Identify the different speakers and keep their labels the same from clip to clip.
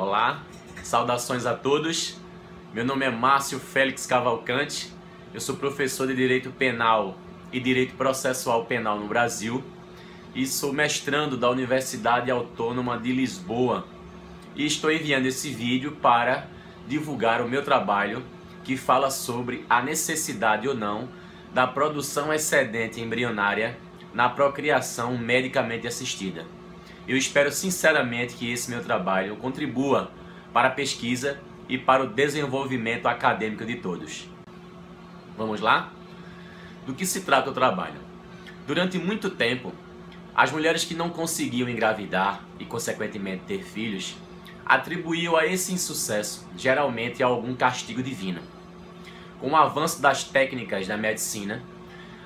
Speaker 1: Olá, saudações a todos. Meu nome é Márcio Félix Cavalcante. Eu sou professor de Direito Penal e Direito Processual Penal no Brasil e sou mestrando da Universidade Autônoma de Lisboa. E estou enviando esse vídeo para divulgar o meu trabalho que fala sobre a necessidade ou não da produção excedente embrionária na procriação medicamente assistida. Eu espero sinceramente que esse meu trabalho contribua para a pesquisa e para o desenvolvimento acadêmico de todos. Vamos lá? Do que se trata o trabalho? Durante muito tempo, as mulheres que não conseguiam engravidar e, consequentemente, ter filhos, atribuíam a esse insucesso geralmente a algum castigo divino. Com o avanço das técnicas da medicina,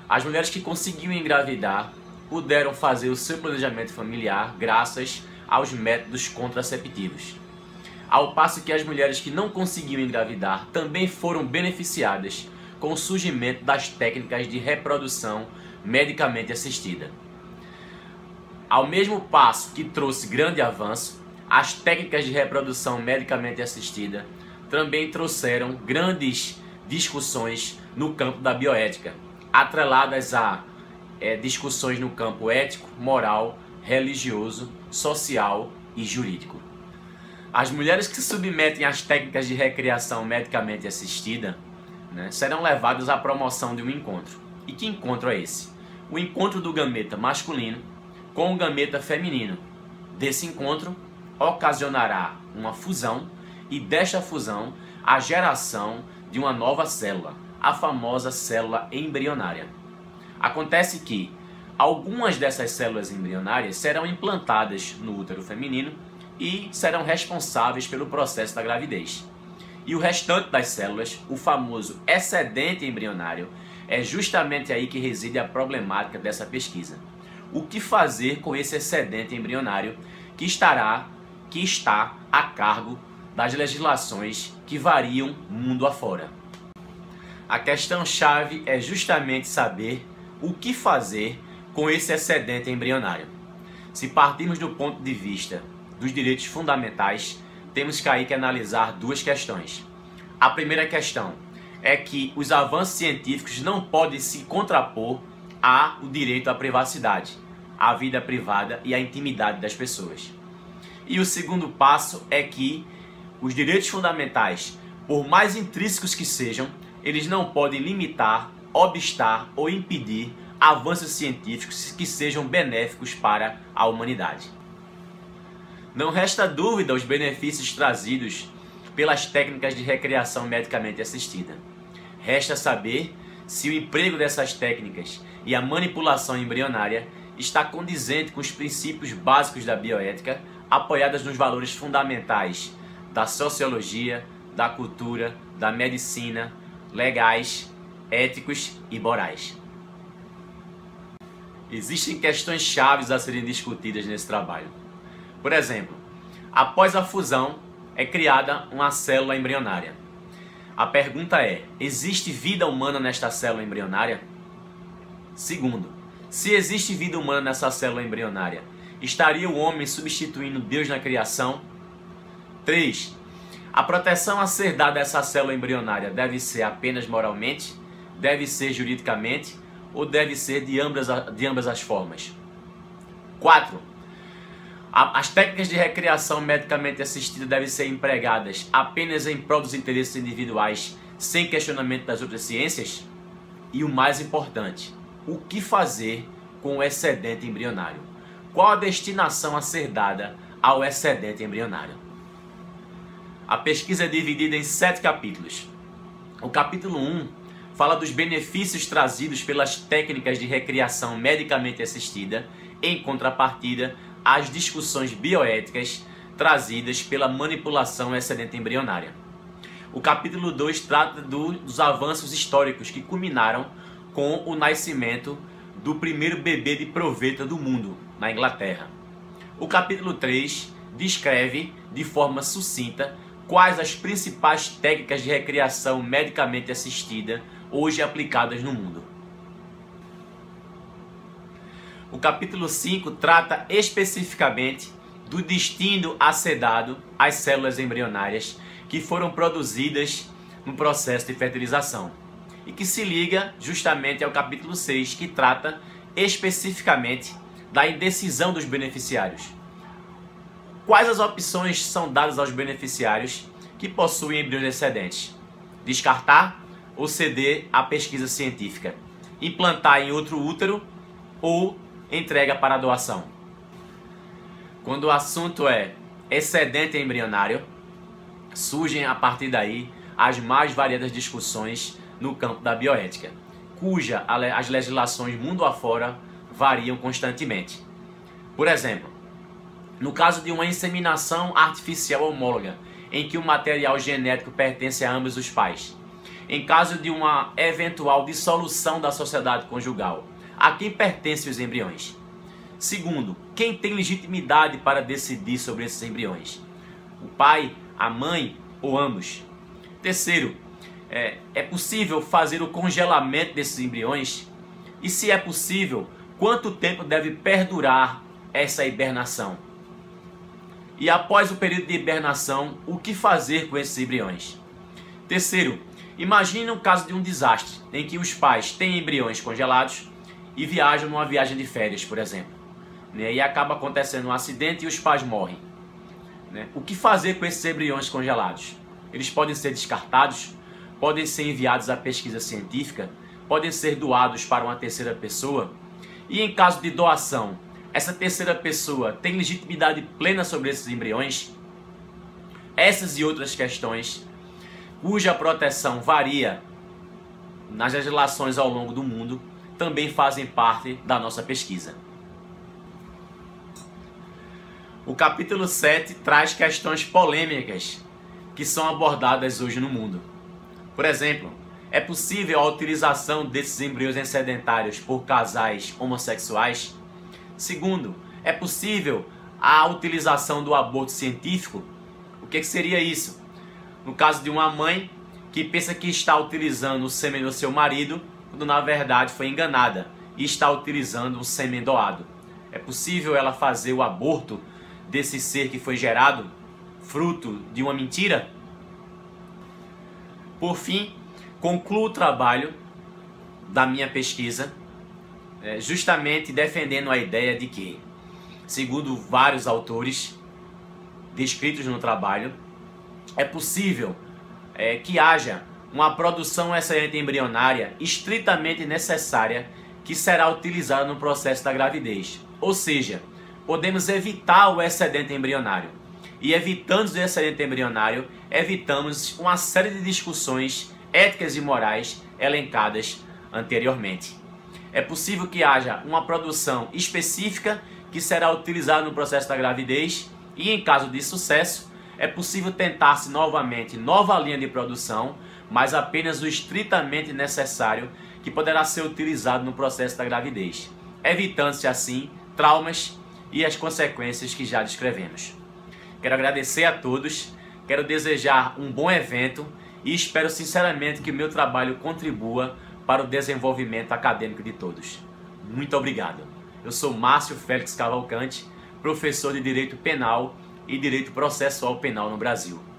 Speaker 1: as mulheres que conseguiam engravidar puderam fazer o seu planejamento familiar graças aos métodos contraceptivos. Ao passo que as mulheres que não conseguiam engravidar também foram beneficiadas com o surgimento das técnicas de reprodução medicamente assistida. Ao mesmo passo que trouxe grande avanço, as técnicas de reprodução medicamente assistida também trouxeram grandes discussões no campo da bioética, atreladas a é, discussões no campo ético, moral, religioso, social e jurídico. As mulheres que se submetem às técnicas de recriação medicamente assistida né, serão levadas à promoção de um encontro. E que encontro é esse? O encontro do gameta masculino com o gameta feminino. Desse encontro ocasionará uma fusão e desta fusão a geração de uma nova célula, a famosa célula embrionária. Acontece que algumas dessas células embrionárias serão implantadas no útero feminino e serão responsáveis pelo processo da gravidez. E o restante das células, o famoso excedente embrionário, é justamente aí que reside a problemática dessa pesquisa. O que fazer com esse excedente embrionário que estará que está a cargo das legislações que variam mundo afora. A questão chave é justamente saber o que fazer com esse excedente embrionário. Se partirmos do ponto de vista dos direitos fundamentais, temos que aí que analisar duas questões. A primeira questão é que os avanços científicos não podem se contrapor ao direito à privacidade, à vida privada e à intimidade das pessoas. E o segundo passo é que os direitos fundamentais, por mais intrínsecos que sejam, eles não podem limitar obstar ou impedir avanços científicos que sejam benéficos para a humanidade. Não resta dúvida os benefícios trazidos pelas técnicas de recriação medicamente assistida. Resta saber se o emprego dessas técnicas e a manipulação embrionária está condizente com os princípios básicos da bioética, apoiadas nos valores fundamentais da sociologia, da cultura, da medicina, legais éticos e morais. Existem questões chaves a serem discutidas nesse trabalho. Por exemplo, após a fusão é criada uma célula embrionária. A pergunta é: existe vida humana nesta célula embrionária? Segundo, se existe vida humana nessa célula embrionária, estaria o homem substituindo Deus na criação? 3. A proteção a ser dada a essa célula embrionária deve ser apenas moralmente? Deve ser juridicamente ou deve ser de ambas, de ambas as formas. 4. As técnicas de recreação medicamente assistida devem ser empregadas apenas em prol dos interesses individuais, sem questionamento das outras ciências? E o mais importante, o que fazer com o excedente embrionário? Qual a destinação a ser dada ao excedente embrionário? A pesquisa é dividida em sete capítulos. O capítulo 1 fala dos benefícios trazidos pelas técnicas de recriação medicamente assistida, em contrapartida às discussões bioéticas trazidas pela manipulação excedente embrionária. O capítulo 2 trata do, dos avanços históricos que culminaram com o nascimento do primeiro bebê de proveta do mundo, na Inglaterra. O capítulo 3 descreve de forma sucinta quais as principais técnicas de recriação medicamente assistida hoje aplicadas no mundo. O capítulo 5 trata especificamente do destino a ser dado às células embrionárias que foram produzidas no processo de fertilização e que se liga justamente ao capítulo 6, que trata especificamente da indecisão dos beneficiários. Quais as opções são dadas aos beneficiários que possuem embriões excedentes? Descartar ou ceder à pesquisa científica? Implantar em outro útero ou entrega para doação? Quando o assunto é excedente embrionário, surgem a partir daí as mais variadas discussões no campo da bioética, cuja as legislações mundo afora variam constantemente. Por exemplo, no caso de uma inseminação artificial homóloga, em que o material genético pertence a ambos os pais, em caso de uma eventual dissolução da sociedade conjugal, a quem pertencem os embriões? Segundo, quem tem legitimidade para decidir sobre esses embriões? O pai, a mãe ou ambos? Terceiro, é, é possível fazer o congelamento desses embriões? E se é possível, quanto tempo deve perdurar essa hibernação? E após o período de hibernação, o que fazer com esses embriões? Terceiro, imagine um caso de um desastre em que os pais têm embriões congelados e viajam numa viagem de férias, por exemplo. Né? E acaba acontecendo um acidente e os pais morrem. Né? O que fazer com esses embriões congelados? Eles podem ser descartados, podem ser enviados à pesquisa científica, podem ser doados para uma terceira pessoa. E em caso de doação, essa terceira pessoa tem legitimidade plena sobre esses embriões? Essas e outras questões, cuja proteção varia nas legislações ao longo do mundo, também fazem parte da nossa pesquisa. O capítulo 7 traz questões polêmicas que são abordadas hoje no mundo. Por exemplo, é possível a utilização desses embriões sedentários por casais homossexuais? Segundo, é possível a utilização do aborto científico? O que, que seria isso? No caso de uma mãe que pensa que está utilizando o sêmen do seu marido, quando na verdade foi enganada e está utilizando um sêmen doado. É possível ela fazer o aborto desse ser que foi gerado, fruto de uma mentira? Por fim, concluo o trabalho da minha pesquisa é, justamente defendendo a ideia de que, segundo vários autores descritos no trabalho, é possível é, que haja uma produção excelente embrionária estritamente necessária que será utilizada no processo da gravidez. Ou seja, podemos evitar o excedente embrionário e evitando o excedente embrionário, evitamos uma série de discussões éticas e morais elencadas anteriormente. É possível que haja uma produção específica que será utilizada no processo da gravidez e, em caso de sucesso, é possível tentar-se novamente nova linha de produção, mas apenas o estritamente necessário que poderá ser utilizado no processo da gravidez, evitando-se assim traumas e as consequências que já descrevemos. Quero agradecer a todos, quero desejar um bom evento e espero sinceramente que o meu trabalho contribua para o desenvolvimento acadêmico de todos. Muito obrigado. Eu sou Márcio Félix Cavalcante, professor de Direito Penal e Direito Processual Penal no Brasil.